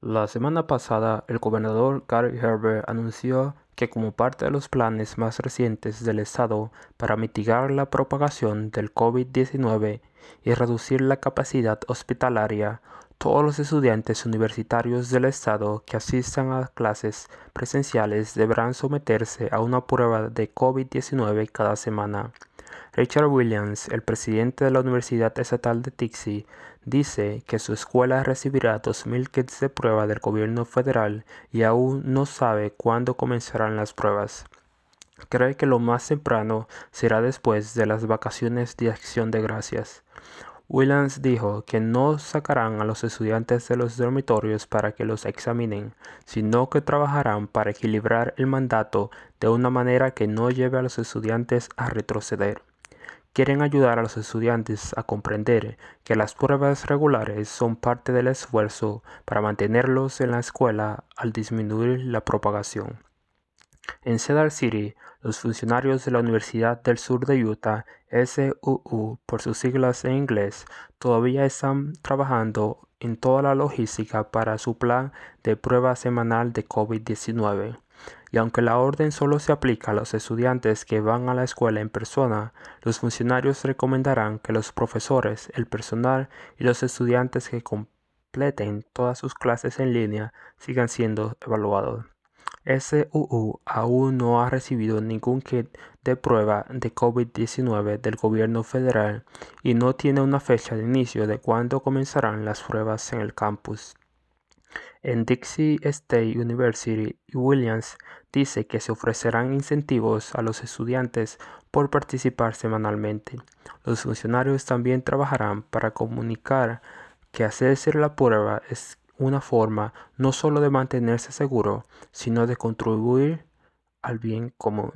La semana pasada, el gobernador Gary Herbert anunció que como parte de los planes más recientes del Estado para mitigar la propagación del COVID-19 y reducir la capacidad hospitalaria, todos los estudiantes universitarios del Estado que asistan a clases presenciales deberán someterse a una prueba de COVID-19 cada semana. Richard Williams, el presidente de la Universidad Estatal de Tixi, dice que su escuela recibirá 2.000 kits de prueba del gobierno federal y aún no sabe cuándo comenzarán las pruebas. Cree que lo más temprano será después de las vacaciones de acción de gracias. Williams dijo que no sacarán a los estudiantes de los dormitorios para que los examinen, sino que trabajarán para equilibrar el mandato de una manera que no lleve a los estudiantes a retroceder. Quieren ayudar a los estudiantes a comprender que las pruebas regulares son parte del esfuerzo para mantenerlos en la escuela al disminuir la propagación. En Cedar City, los funcionarios de la Universidad del Sur de Utah, SUU por sus siglas en inglés, todavía están trabajando en toda la logística para su plan de prueba semanal de COVID-19. Y aunque la orden solo se aplica a los estudiantes que van a la escuela en persona, los funcionarios recomendarán que los profesores, el personal y los estudiantes que completen todas sus clases en línea sigan siendo evaluados. SUU aún no ha recibido ningún kit de prueba de COVID-19 del gobierno federal y no tiene una fecha de inicio de cuándo comenzarán las pruebas en el campus. En Dixie State University, Williams dice que se ofrecerán incentivos a los estudiantes por participar semanalmente. Los funcionarios también trabajarán para comunicar que hacerse la prueba es una forma no solo de mantenerse seguro, sino de contribuir al bien común.